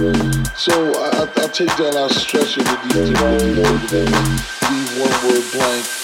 So I, I, I take that, I stretch it with these, these one word blank.